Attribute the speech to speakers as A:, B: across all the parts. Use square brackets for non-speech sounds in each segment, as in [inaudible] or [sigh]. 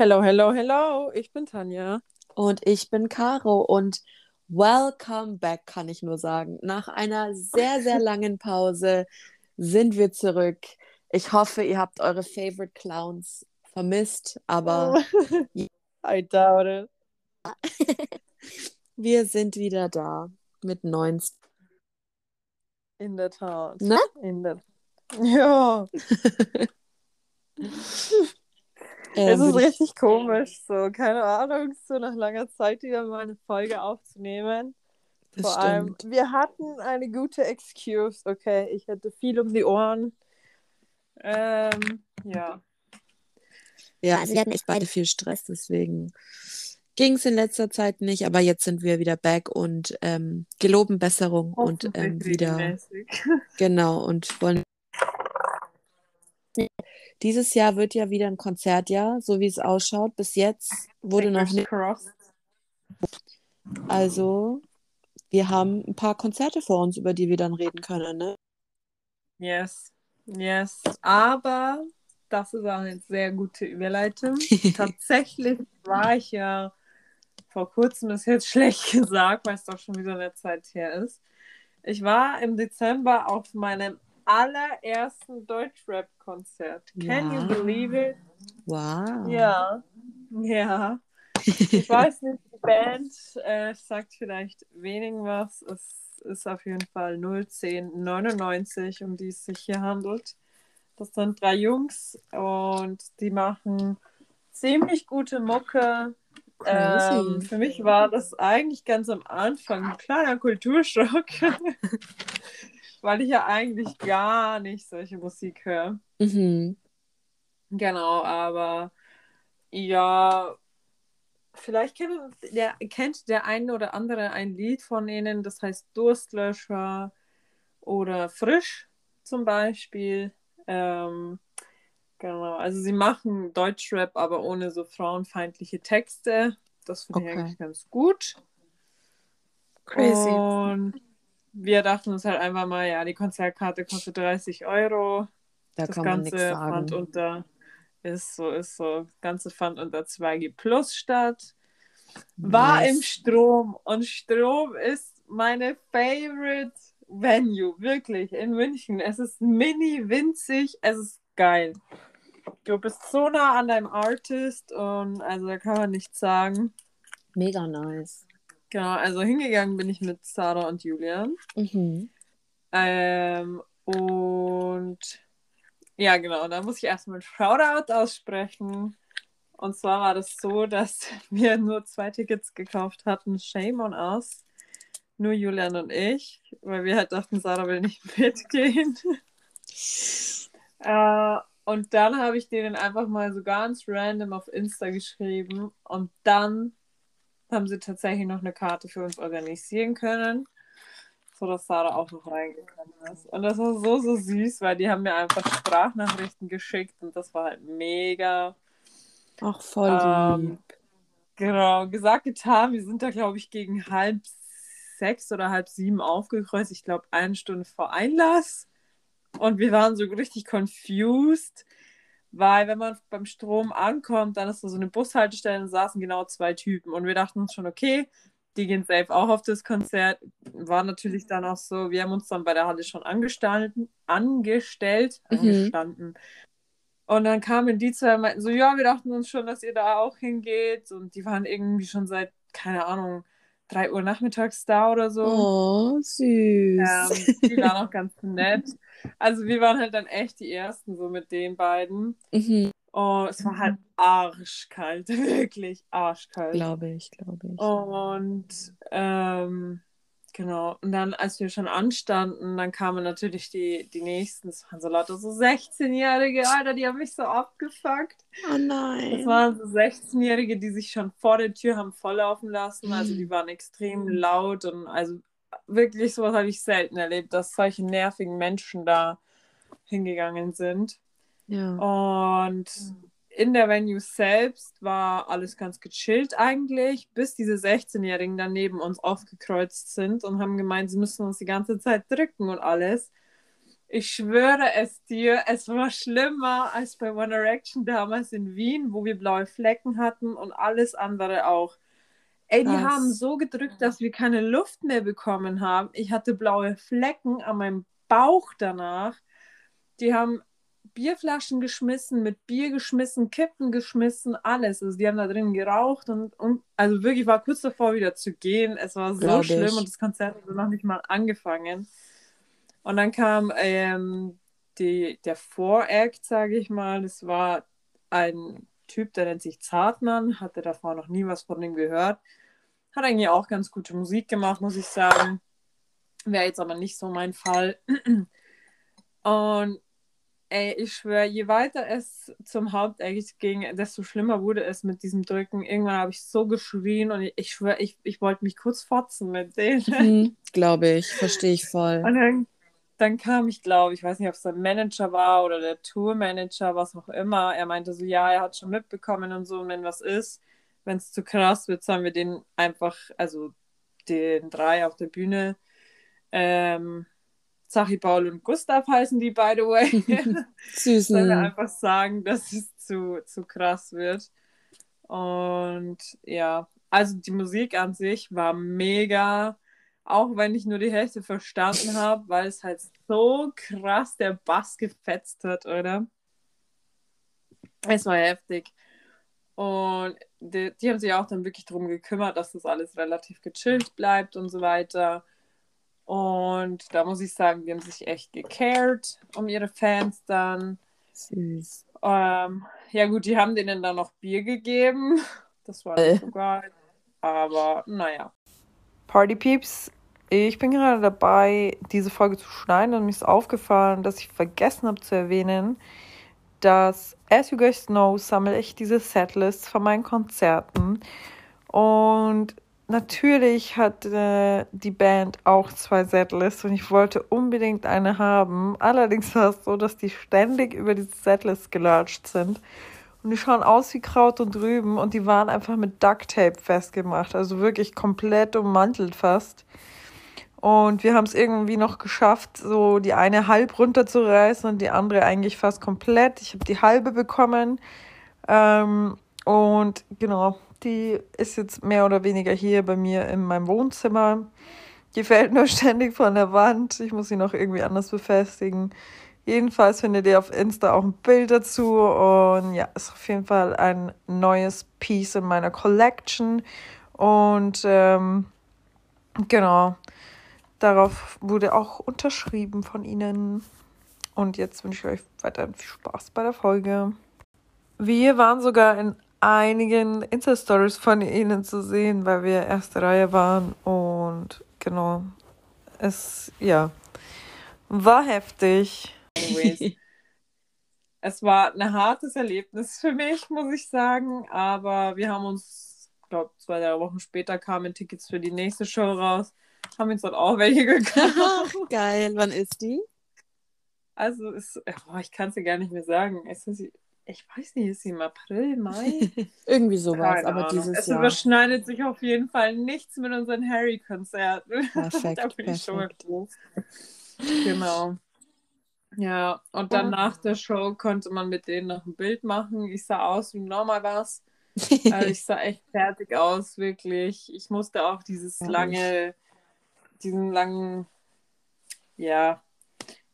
A: Hello, hello, hello. Ich bin Tanja.
B: Und ich bin Caro und welcome back, kann ich nur sagen. Nach einer sehr, sehr [laughs] langen Pause sind wir zurück. Ich hoffe, ihr habt eure Favorite Clowns vermisst, aber [laughs]
A: I doubt it. [laughs]
B: wir sind wieder da mit neuen.
A: In der Tat.
B: Ne?
A: In der Ja.
B: Äh,
A: es ist
B: würd ich-
A: richtig komisch, so, keine Ahnung, so nach langer Zeit wieder mal eine Folge aufzunehmen.
B: das
A: Vor allem,
B: stimmt.
A: wir hatten eine gute Excuse, okay, ich hatte viel um die Ohren. Ähm, ja.
B: Ja, also wir hatten echt beide viel Stress, deswegen ging es in letzter Zeit nicht, aber jetzt sind wir wieder back und ähm, geloben Besserung und ähm, wieder. [laughs] Genau, und wollen. Dieses Jahr wird ja wieder ein Konzertjahr, so wie es ausschaut. Bis jetzt wurde noch nicht.
A: crossed.
B: Also, wir haben ein paar Konzerte vor uns, über die wir dann reden können, ne?
A: Yes, yes. Aber das ist auch eine sehr gute Überleitung. [laughs] Tatsächlich war ich ja vor kurzem, ist jetzt schlecht [laughs] gesagt, weil es doch schon wieder eine Zeit her ist. Ich war im Dezember auf meinem allerersten Deutschrap-Konzert. Can you
B: Wow.
A: believe it?
B: Wow.
A: Ja. Ja. Ich [laughs] weiß nicht, die Band äh, sagt vielleicht wenigen was. Es ist auf jeden Fall 01099, um die es sich hier handelt. Das sind drei Jungs und die machen ziemlich gute Mucke. Ähm, für mich war das eigentlich ganz am Anfang ein kleiner Kulturschock, [laughs] weil ich ja eigentlich gar nicht solche Musik höre.
B: Mhm.
A: Genau, aber ja, vielleicht kennt der, kennt der eine oder andere ein Lied von ihnen, das heißt Durstlöscher oder Frisch zum Beispiel. Ähm, genau, also sie machen Deutschrap, aber ohne so frauenfeindliche Texte. Das finde ich
B: Okay.
A: eigentlich ganz gut.
B: Crazy.
A: Und wir dachten uns halt einfach mal, ja, die Konzertkarte kostet 30 Euro
B: da
A: das
B: kann man
A: Ganze fand
B: sagen.
A: unter ist so, ist so, das Ganze fand unter 2G Plus statt. War
B: Nice.
A: im Strom und Strom ist meine favorite Venue, wirklich, in München. Es ist mini winzig, es ist geil. Du bist so nah an deinem Artist und also da kann man nichts sagen.
B: Mega nice.
A: Genau, also hingegangen bin ich mit Sarah und Julian.
B: Mhm.
A: Ähm, und ja, genau, da muss ich erstmal ein Shoutout aussprechen. Und zwar war das so, dass [laughs] wir nur zwei Tickets gekauft hatten. Shame on us. Nur Julian und ich, weil wir halt dachten, Sarah will nicht [laughs] mitgehen. [laughs] äh, und dann habe ich denen einfach mal so ganz random auf Insta geschrieben. Und dann haben sie tatsächlich noch eine Karte für uns organisieren können so dass Sarah auch noch reingekommen ist. Und das war so, so süß, weil die haben mir einfach Sprachnachrichten geschickt und das war halt mega.
B: Ach, voll
A: Ähm,
B: lieb.
A: Genau, gesagt, getan. Wir sind da, glaube ich, gegen halb sechs oder halb sieben aufgekreuzt. Ich glaube, eine Stunde vor Einlass. Und wir waren so richtig confused, weil wenn man beim Strom ankommt, dann ist da so eine Bushaltestelle und saßen genau zwei Typen. Und wir dachten uns schon, okay, die gehen safe auch auf das Konzert. War natürlich dann auch so, wir haben uns dann bei der Halle schon angestanden, angestellt,
B: Mhm.
A: angestanden. Und dann kamen die zwei und meinten so, ja, wir dachten uns schon, dass ihr da auch hingeht. Und die waren irgendwie schon seit, keine Ahnung, 3 Uhr nachmittags da oder so.
B: Oh, süß.
A: Ähm, die waren auch ganz nett. [laughs] Also wir waren halt dann echt die Ersten so mit den beiden.
B: Mhm.
A: Oh, es war halt arschkalt, [laughs] wirklich arschkalt.
B: Glaube ich, glaube ich.
A: Und ähm, genau, und dann, als wir schon anstanden, dann kamen natürlich die, die nächsten, es waren so lauter so 16-Jährige, Alter, die haben mich so abgefuckt.
B: Oh nein.
A: Es waren so 16-Jährige, die sich schon vor der Tür haben volllaufen lassen. Also die waren extrem laut und also wirklich sowas habe ich selten erlebt, dass solche nervigen Menschen da hingegangen sind.
B: ja.
A: Und in der Venue selbst war alles ganz gechillt eigentlich, bis diese 16-Jährigen dann neben uns aufgekreuzt sind und haben gemeint, sie müssen uns die ganze Zeit drücken und alles. Ich schwöre es dir, es war schlimmer als bei One Direction damals in Wien, wo wir blaue Flecken hatten und alles andere auch. Ey, die
B: Krass.
A: haben so gedrückt, dass wir keine Luft mehr bekommen haben. Ich hatte blaue Flecken an meinem Bauch danach. Die haben Bierflaschen geschmissen, mit Bier geschmissen, Kippen geschmissen, alles. Also die haben da drin geraucht und, und also wirklich war kurz davor wieder zu gehen. Es war so
B: Glaub ich.
A: schlimm und das Konzert hat noch nicht mal angefangen. Und dann kam ähm, die, der Voract, sage ich mal. Das war ein Typ, der nennt sich Zartmann, hatte davor noch nie was von ihm gehört. Hat eigentlich auch ganz gute Musik gemacht, muss ich sagen. Wäre jetzt aber nicht so mein Fall. [clears throat] Und ey, ich schwöre, je weiter es zum Hauptact ging, desto schlimmer wurde es mit diesem Drücken. Irgendwann habe ich so geschrien und ich, ich schwöre, ich, ich wollte mich kurz fotzen mit denen.
B: Mhm, Glaube ich, verstehe ich voll.
A: Und dann, dann kam ich, glaube ich, weiß nicht, ob es der Manager war oder der Tourmanager, was auch immer. Er meinte so, ja, er hat schon mitbekommen und so, und wenn was ist, wenn es zu krass wird, sollen wir den einfach, also den drei auf der Bühne, ähm, Sachi, Paul und Gustav heißen die, by the way. [laughs]
B: Süßen.
A: Sollen wir einfach sagen, dass es zu, zu krass wird. Und ja, also die Musik an sich war mega, auch wenn ich nur die Hälfte verstanden habe, weil es halt so krass der Bass gefetzt hat, oder? Es war heftig. Und die, die haben sich auch dann wirklich darum gekümmert, dass das alles relativ gechillt bleibt und so weiter. Und da muss ich sagen, die haben sich echt gecared um ihre Fans dann.
B: Süß.
A: Ähm, ja gut, die haben denen dann noch Bier gegeben. [laughs] Das war
B: Äh.
A: nicht so geil. Aber naja. Party Peeps, ich bin gerade dabei, diese Folge zu schneiden und mir ist aufgefallen, dass ich vergessen habe zu erwähnen, dass, as you guys know, sammle ich diese Setlists von meinen Konzerten. Und natürlich hat äh, die Band auch zwei Setlists und ich wollte unbedingt eine haben. Allerdings war es so, dass die ständig über diese Setlists gelatscht sind. Und die schauen aus wie Kraut und Rüben und die waren einfach mit Duct Tape festgemacht. Also wirklich komplett ummantelt fast. Und wir haben es irgendwie noch geschafft, so die eine halb runterzureißen und die andere eigentlich fast komplett. Ich habe die halbe bekommen. Ähm, und genau, die ist jetzt mehr oder weniger hier bei mir in meinem Wohnzimmer. Die fällt nur [laughs] ständig von der Wand. Ich muss sie noch irgendwie anders befestigen. Jedenfalls findet ihr auf Insta auch ein Bild dazu. Und ja, ist auf jeden Fall ein neues Piece in meiner Collection. Und ähm, genau, darauf wurde auch unterschrieben von ihnen. Und jetzt wünsche ich euch weiterhin viel Spaß bei der Folge. Wir waren sogar in einigen Insta-Stories von ihnen zu sehen, weil wir erste Reihe waren. Und genau, es, ja, war heftig. Anyways, [laughs] es war ein hartes Erlebnis für mich, muss ich sagen. Aber wir haben uns, ich glaube, zwei, drei Wochen später kamen Tickets für die nächste Show raus. Haben uns dann auch welche gekauft. [laughs]
B: Geil, wann ist die?
A: Also, es, boah, ich kann es dir gar nicht mehr sagen. Es ist, ich weiß nicht, ist sie im April, Mai? [laughs]
B: Irgendwie sowas,
A: Keine
B: aber
A: Ahnung.
B: dieses
A: es
B: Jahr.
A: überschneidet sich auf jeden Fall nichts mit unseren Harry-Konzerten. [laughs]
B: Perfekt,
A: da bin ich schon
B: perfekt.
A: froh. Genau. Ja, und dann
B: Ja.
A: nach der Show konnte man mit denen noch ein Bild machen. Ich sah aus wie normal was. Also ich sah echt fertig aus, wirklich. Ich musste auch dieses lange, diesen langen, ja,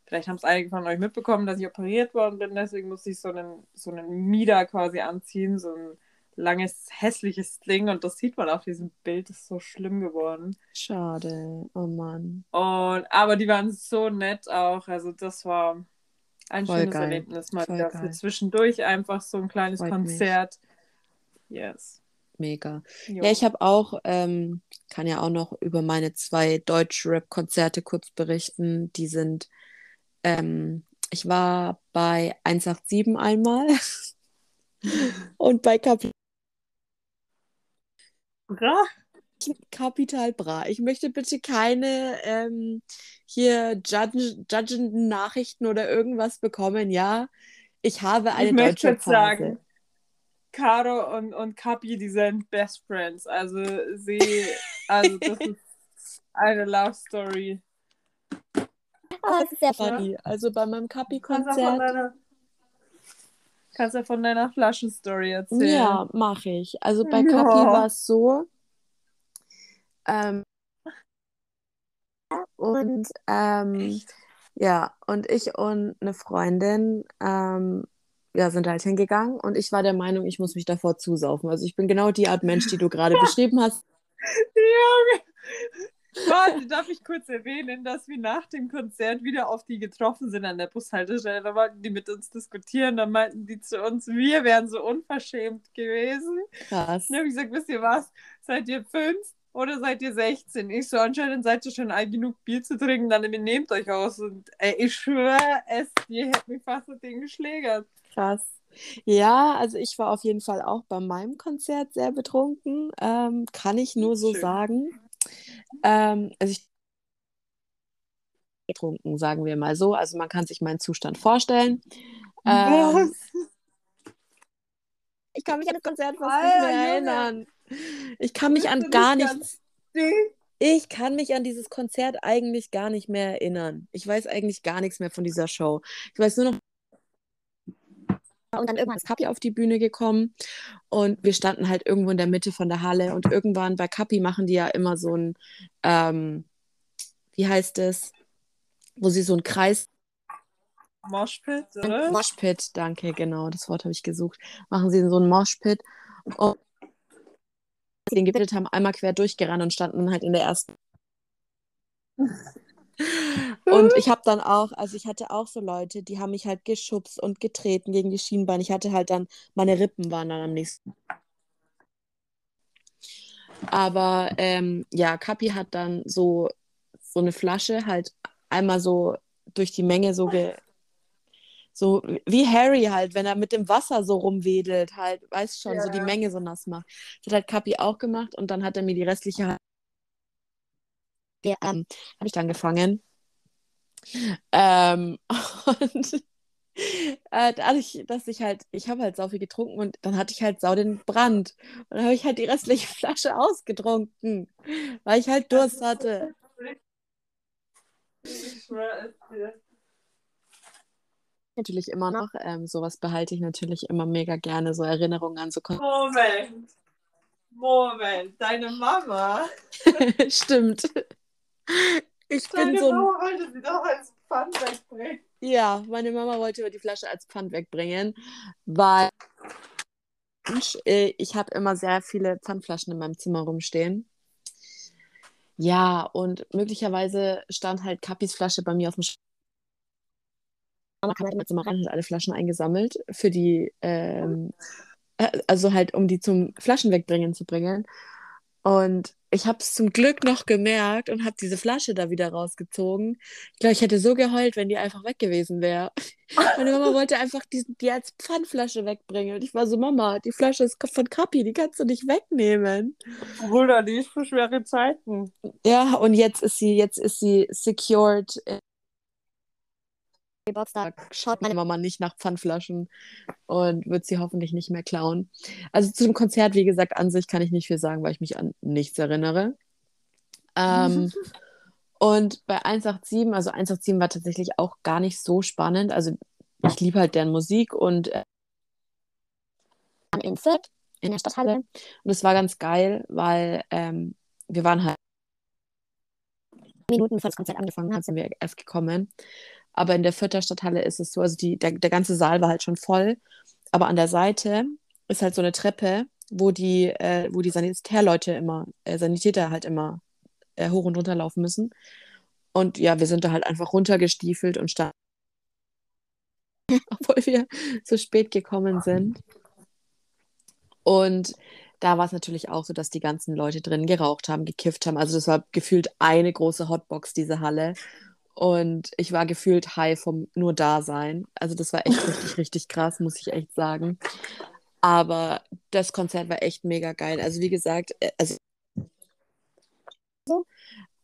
A: vielleicht haben es einige von euch mitbekommen, dass ich operiert worden bin, deswegen musste ich so einen, so einen Mieder quasi anziehen, so ein langes, hässliches Ding und das sieht man auf diesem Bild, das ist so schlimm geworden.
B: Schade, oh Mann.
A: Und, aber die waren so nett auch, also das war ein
B: Voll
A: schönes
B: geil,
A: Erlebnis mal wieder für zwischendurch einfach so ein kleines
B: Freut mich.
A: Konzert. Yes.
B: Mega.
A: Jo.
B: Ja, ich habe auch, ähm, kann ja auch noch über meine zwei Deutsch-Rap-Konzerte kurz berichten. Die sind, ähm, ich war bei 187 einmal [laughs] und bei Kapi
A: Bra?
B: Kapital Bra. Ich möchte bitte keine ähm, hier judgen, judgenden Nachrichten oder irgendwas bekommen, ja. Ich habe eine
A: ich möchte jetzt
B: Phase.
A: sagen, Caro und, und Kapi, die sind Best Friends. Also sie, also das [laughs] ist eine Love Story.
B: Aber es ist sehr funny. Also bei meinem Kapi-Konzert.
A: Kannst du ja von deiner Flaschenstory erzählen?
B: Ja, mache ich. Also bei ja. Kapi war es so. Ähm, und ähm, ja, und ich und eine Freundin ähm, ja, sind halt hingegangen und ich war der Meinung, ich muss mich davor zusaufen. Also ich bin genau die Art Mensch, die du gerade [laughs] beschrieben hast.
A: Ja, Warte, darf ich kurz erwähnen, dass wir nach dem Konzert wieder auf die getroffen sind an der Bushaltestelle. Da wollten die mit uns diskutieren. Da meinten die zu uns, wir wären so unverschämt gewesen.
B: Krass.
A: Dann habe ich gesagt, wisst ihr was? Seid ihr fünf oder seid ihr 16? Ich so, anscheinend seid ihr schon alt genug Bier zu trinken, dann nehmt euch aus. Und ey, ich schwöre es, ihr hättet mich fast mit denen geschlägert.
B: Krass. Ja, also ich war auf jeden Fall auch bei meinem Konzert sehr betrunken. Ähm, kann ich nur so Schön. sagen. Ähm, also ich getrunken, sagen wir mal so. Also man kann sich meinen Zustand vorstellen. Ähm, ich kann mich an das Konzert fast nicht mehr erinnern. Ich kann mich an gar nichts. Ich kann mich an dieses Konzert eigentlich gar nicht mehr erinnern. Ich weiß eigentlich gar nichts mehr von dieser Show. Ich weiß nur noch, und dann irgendwann ist Kapi auf die Bühne gekommen und wir standen halt irgendwo in der Mitte von der Halle und irgendwann bei Kapi machen die ja immer so ein, ähm, wie heißt es, wo sie so einen Kreis
A: Moshpit, oder?
B: Moshpit, danke, genau, das Wort habe ich gesucht. Machen sie so einen Moshpit und den gebildet haben, einmal quer durchgerannt und standen halt in der ersten [laughs] und ich [laughs] habe dann auch, also ich hatte auch so Leute, die haben mich halt geschubst und getreten gegen die Schienbeine. Ich hatte halt dann, meine Rippen waren dann am nächsten. Aber ähm, ja, Kapi hat dann so, so eine Flasche halt einmal so durch die Menge so ge so wie Harry halt, wenn er mit dem Wasser so rumwedelt, halt, weißt schon, ja. so die Menge so nass macht. Das hat Kapi auch gemacht und dann hat er mir die restliche ähm, habe ich dann gefangen. Ähm, [laughs] und äh, dadurch, dass ich halt, ich habe halt sau viel getrunken und dann hatte ich halt sau den Brand. Und dann habe ich halt die restliche [laughs] Flasche ausgetrunken, weil ich halt Durst hatte. Natürlich immer noch. Ähm, sowas behalte ich natürlich immer mega gerne, so Erinnerungen an so
A: Kon Moment. Moment, deine Mama. [laughs]
B: Stimmt. Ich
A: Deine
B: bin so.
A: Mama wollte sie doch als Pfand wegbringen.
B: Ja, meine Mama wollte die Flasche als Pfand wegbringen, weil äh, ich habe immer sehr viele Pfandflaschen in meinem Zimmer rumstehen. Ja, und möglicherweise stand halt Kapis Flasche bei mir auf dem Sch Mama kam halt immer Zimmer rein und hat alle Flaschen eingesammelt für die, ähm, äh, also halt um die zum Flaschen wegbringen zu bringen. Und ich habe es zum Glück noch gemerkt und habe diese Flasche da wieder rausgezogen. Ich glaube, ich hätte so geheult, wenn die einfach weg gewesen wäre. [laughs] Meine Mama wollte einfach die, die als Pfandflasche wegbringen. Und ich war so, Mama, die Flasche ist von Kapi, die kannst du nicht wegnehmen.
A: Bruder, die ist für schwere Zeiten.
B: Ja, und jetzt ist sie, jetzt ist sie secured Geburtstag schaut meine Mama nicht nach Pfandflaschen und wird sie hoffentlich nicht mehr klauen. Also zu dem Konzert, wie gesagt, an sich kann ich nicht viel sagen, weil ich mich an nichts erinnere. Ähm, [laughs] und bei 187, also 187 war tatsächlich auch gar nicht so spannend. Also ich liebe halt deren Musik und äh, in Fürth, in der Stadthalle. Und es war ganz geil, weil ähm, wir waren halt Minuten bevor das Konzert angefangen hat, sind wir erst gekommen. Aber in der Vierter Stadthalle ist es so, also die, der, der ganze Saal war halt schon voll. Aber an der Seite ist halt so eine Treppe, wo die, äh, wo die Sanitärleute immer, äh, Sanitäter halt immer äh, hoch und runter laufen müssen. Und ja, wir sind da halt einfach runtergestiefelt und standen, [laughs] obwohl wir so spät gekommen sind. Und da war es natürlich auch so, dass die ganzen Leute drin geraucht haben, gekifft haben. Also das war gefühlt eine große Hotbox, diese Halle. Und ich war gefühlt high vom nur Dasein. Also das war echt richtig, [laughs] richtig krass, muss ich echt sagen. Aber das Konzert war echt mega geil. Also wie gesagt, äh, also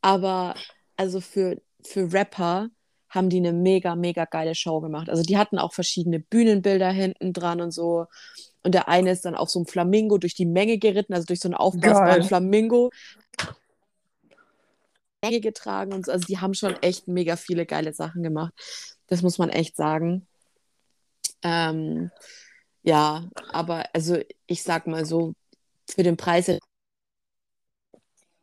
B: aber also für, für Rapper haben die eine mega, mega geile Show gemacht. Also die hatten auch verschiedene Bühnenbilder hinten dran und so. Und der eine ist dann auf so einem Flamingo durch die Menge geritten, also durch so einen aufblasbaren Flamingo. Menge getragen und so. Also die haben schon echt mega viele geile Sachen gemacht. Das muss man echt sagen. Ähm, ja, aber also ich sag mal so, für den Preis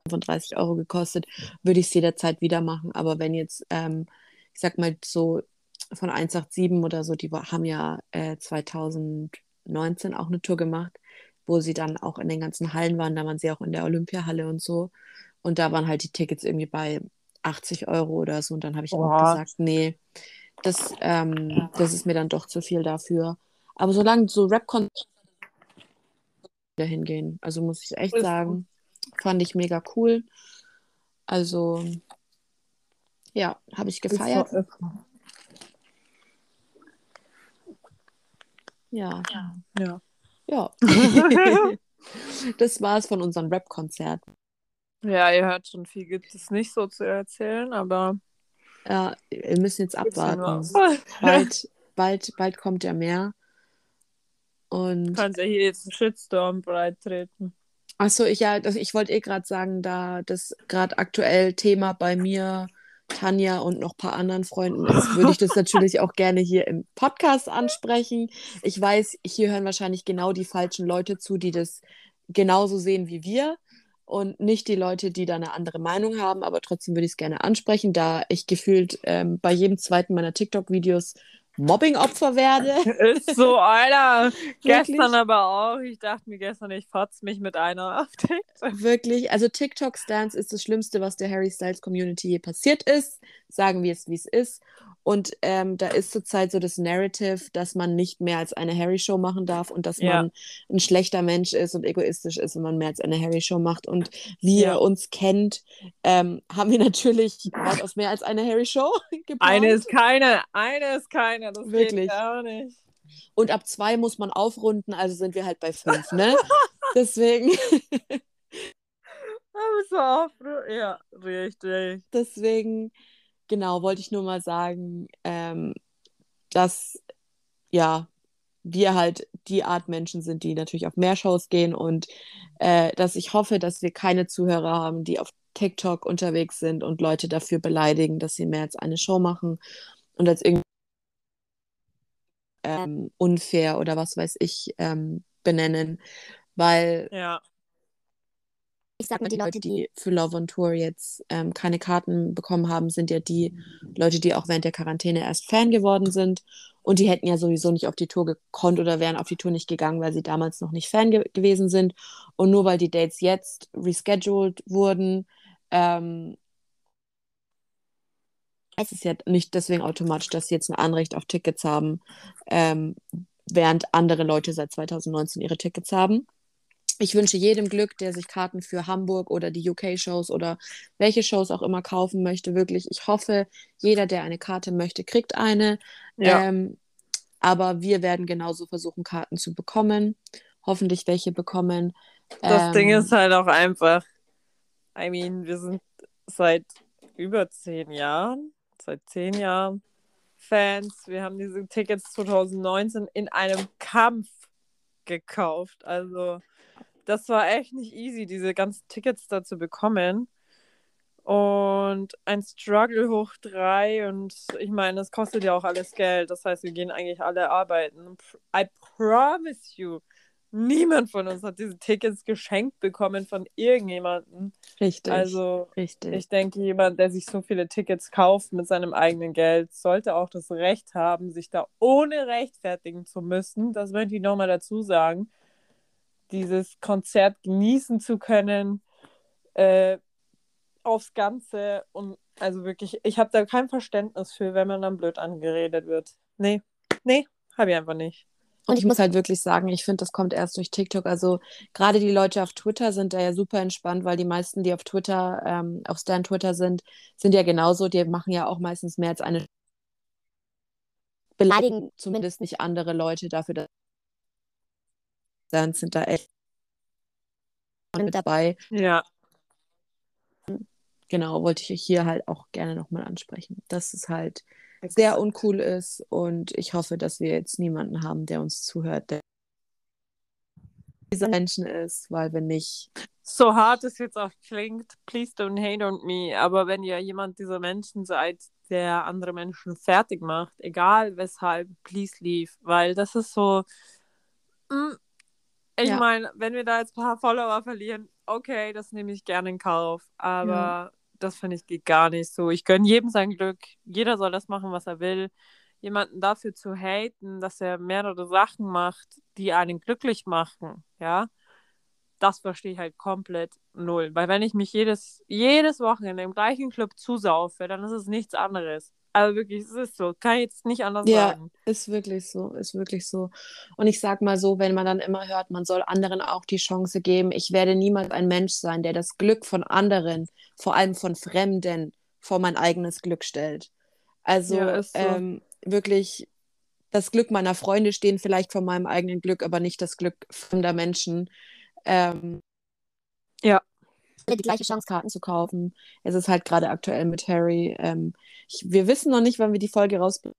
B: von 30 Euro gekostet, würde ich es jederzeit wieder machen. Aber wenn jetzt, ähm, ich sag mal so von 187 oder so, die haben ja äh, 2019 auch eine Tour gemacht, wo sie dann auch in den ganzen Hallen waren. Da waren sie auch in der Olympiahalle und so. Und da waren halt die Tickets irgendwie bei 80 Euro oder so. Und dann habe ich auch gesagt, nee, das, ähm, das ist mir dann doch zu viel dafür. Aber solange so Rap-Konzerte hingehen, also muss ich echt sagen, fand ich mega cool. Also, ja, habe ich gefeiert. Ja.
A: Ja.
B: Ja. [laughs] [laughs] das war es von unserem Rap-Konzert.
A: Ja, ihr hört schon, viel gibt es nicht so zu erzählen, aber.
B: Ja, wir müssen jetzt abwarten. [laughs] bald, bald, bald kommt ja mehr. Und.
A: Kannst ja hier jetzt einen Shitstorm breit treten.
B: Achso, ich, ja, ich wollte eh gerade sagen, da das gerade aktuell Thema bei mir, Tanja und noch ein paar anderen Freunden ist, würde ich das [laughs] natürlich auch gerne hier im Podcast ansprechen. Ich weiß, hier hören wahrscheinlich genau die falschen Leute zu, die das genauso sehen wie wir und nicht die Leute, die da eine andere Meinung haben, aber trotzdem würde ich es gerne ansprechen, da ich gefühlt ähm, bei jedem zweiten meiner TikTok-Videos Mobbing-Opfer werde. [laughs]
A: Ist so, Alter. [laughs] gestern aber auch. Ich dachte mir gestern, ich fotz mich mit einer [laughs] auf
B: TikTok. Wirklich. Also TikTok-Stance ist das Schlimmste, was der Harry Styles Community je passiert ist. Sagen wir es, wie es ist. Und ähm, da ist zurzeit so das Narrative, dass man nicht mehr als eine Harry-Show machen darf und dass ja. man ein schlechter Mensch ist und egoistisch ist, wenn man mehr als eine Harry-Show macht. Und wie ja. ihr uns kennt, ähm, [laughs] haben wir natürlich aus mehr als eine Harry-Show [laughs]
A: geplant. Eine ist keine, eine ist keine. Das Wirklich. geht gar nicht.
B: Und ab zwei muss man aufrunden, also sind wir halt bei fünf, ne? [laughs] Deswegen.
A: ja, richtig.
B: Deswegen genau, wollte ich nur mal sagen, ähm, dass ja, wir halt die Art Menschen sind, die natürlich auf mehr Shows gehen und äh, dass ich hoffe, dass wir keine Zuhörer haben, die auf TikTok unterwegs sind und Leute dafür beleidigen, dass sie mehr als eine Show machen und als irgendwie ähm, unfair oder was weiß ich ähm, benennen, weil
A: ja
B: ich sag mal, die Leute, die für Love on Tour jetzt ähm, keine Karten bekommen haben, sind ja die Leute, die auch während der Quarantäne erst Fan geworden sind. Und die hätten ja sowieso nicht auf die Tour gekonnt oder wären auf die Tour nicht gegangen, weil sie damals noch nicht Fan ge gewesen sind. Und nur weil die Dates jetzt rescheduled wurden, ähm, es ja nicht deswegen automatisch, dass sie jetzt ein Anrecht auf Tickets haben, ähm, während andere Leute seit 2019 ihre Tickets haben ich wünsche jedem Glück, der sich Karten für Hamburg oder die UK-Shows oder welche Shows auch immer kaufen möchte. Wirklich, ich hoffe, jeder, der eine Karte möchte, kriegt eine. Ja. Ähm, aber wir werden genauso versuchen, Karten zu bekommen. Hoffentlich welche bekommen.
A: Das ähm, Ding ist halt auch einfach, I mean, wir sind seit über zehn Jahren, seit zehn Jahren Fans. Wir haben diese Tickets 2019 in einem Kampf gekauft. Also das war echt nicht easy, diese ganzen Tickets da zu bekommen. Und ein Struggle hoch drei. Und ich meine, es kostet ja auch alles Geld. Das heißt, wir gehen eigentlich alle arbeiten. I promise you, niemand von uns hat diese Tickets geschenkt bekommen von irgendjemandem.
B: Richtig.
A: Also,
B: richtig.
A: ich denke, jemand, der sich so viele Tickets kauft mit seinem eigenen Geld, sollte auch das Recht haben, sich da ohne rechtfertigen zu müssen. Das möchte ich nochmal dazu sagen dieses Konzert genießen zu können, äh, aufs Ganze. Und also wirklich, ich habe da kein Verständnis für, wenn man dann blöd angeredet wird. Nee, nee, habe ich einfach nicht.
B: Und ich muss halt wirklich sagen, ich finde, das kommt erst durch TikTok. Also gerade die Leute auf Twitter sind da ja super entspannt, weil die meisten, die auf Twitter, ähm, auf Stan Twitter sind, sind ja genauso. Die machen ja auch meistens mehr als eine beleidigen zumindest nicht andere Leute dafür, dass dann sind da echt mit dabei.
A: Ja.
B: Genau, wollte ich euch hier halt auch gerne nochmal ansprechen, dass es halt sehr uncool ist und ich hoffe, dass wir jetzt niemanden haben, der uns zuhört, der dieser Menschen ist, weil wenn nicht,
A: so hart es jetzt auch klingt, please don't hate on me, aber wenn ihr jemand dieser Menschen seid, der andere Menschen fertig macht, egal weshalb, please leave, weil das ist so, mm, ich
B: Ja.
A: meine, wenn wir da jetzt ein paar Follower verlieren, okay, das nehme ich gerne in Kauf, aber
B: Ja.
A: das finde ich geht gar nicht so. Ich gönne jedem sein Glück, jeder soll das machen, was er will. Jemanden dafür zu haten, dass er mehrere Sachen macht, die einen glücklich machen, ja, das verstehe ich halt komplett null. Weil wenn ich mich jedes, jedes Wochenende im gleichen Club zusaufe, dann ist es nichts anderes. Aber wirklich, es ist so. Kann ich jetzt nicht anders
B: Ja.
A: sagen.
B: Ist wirklich so, ist wirklich so. Und ich sag mal so, wenn man dann immer hört, man soll anderen auch die Chance geben, ich werde niemals ein Mensch sein, der das Glück von anderen, vor allem von Fremden, vor mein eigenes Glück stellt. Also
A: Ja, so.
B: ähm, wirklich, das Glück meiner Freunde stehen vielleicht vor meinem eigenen Glück, aber nicht das Glück fremder Menschen. Ähm,
A: Ja.
B: Die gleiche Chance, Karten zu kaufen. Es ist halt gerade aktuell mit Harry. Ähm, ich, wir wissen noch nicht, wann wir die Folge rausbringen.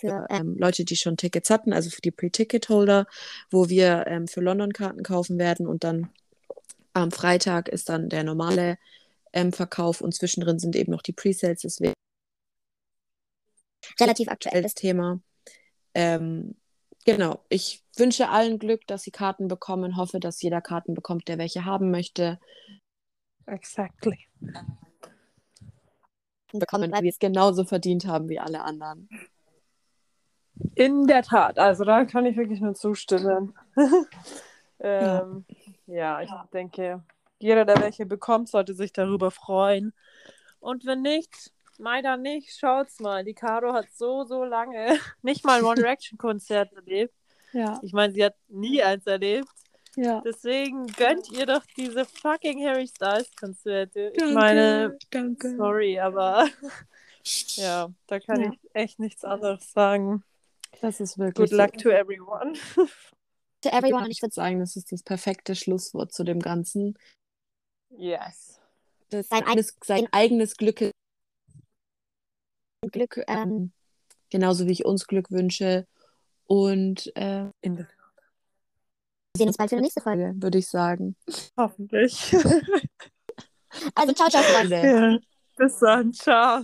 B: Für ähm, Leute, die schon Tickets hatten, also für die Pre-Ticket-Holder, wo wir ähm, für London Karten kaufen werden und dann am Freitag ist dann der normale ähm, Verkauf und zwischendrin sind eben noch die Pre-Sales, deswegen relativ aktuelles Thema. Ähm, genau, ich wünsche allen Glück, dass sie Karten bekommen, hoffe, dass jeder Karten bekommt, der welche haben möchte.
A: Exactly.
B: Bekommen, weil wir es genauso verdient haben wie alle anderen.
A: In der Tat, also da kann ich wirklich nur zustimmen. [laughs] ähm, ja. ich denke, jeder, der welche bekommt, sollte sich darüber freuen. Und wenn nicht, leider nicht, schaut's mal. Die Caro hat so, so lange [laughs] nicht mal ein One [laughs] Direction Konzert erlebt.
B: Ja,
A: Ich meine, sie hat nie eins erlebt.
B: ja.
A: Deswegen gönnt ihr doch diese fucking Harry Styles Konzerte. Ich meine,
B: danke.
A: sorry, aber [laughs] ja, da kann
B: Ja.
A: ich echt nichts anderes sagen.
B: Das ist wirklich
A: Good luck to everyone.
B: to everyone. Und ich würde sagen, das ist das perfekte Schlusswort zu dem Ganzen.
A: Yes.
B: Das sein, eigenes, sein eigenes Glück, Glück ähm, genauso wie ich uns Glück wünsche. Und äh,
A: In der
B: wir sehen uns bald für die nächste Folge, würde ich sagen.
A: Hoffentlich. [laughs]
B: Also ciao, ciao, Freunde.
A: ja. Bis dann. Ciao.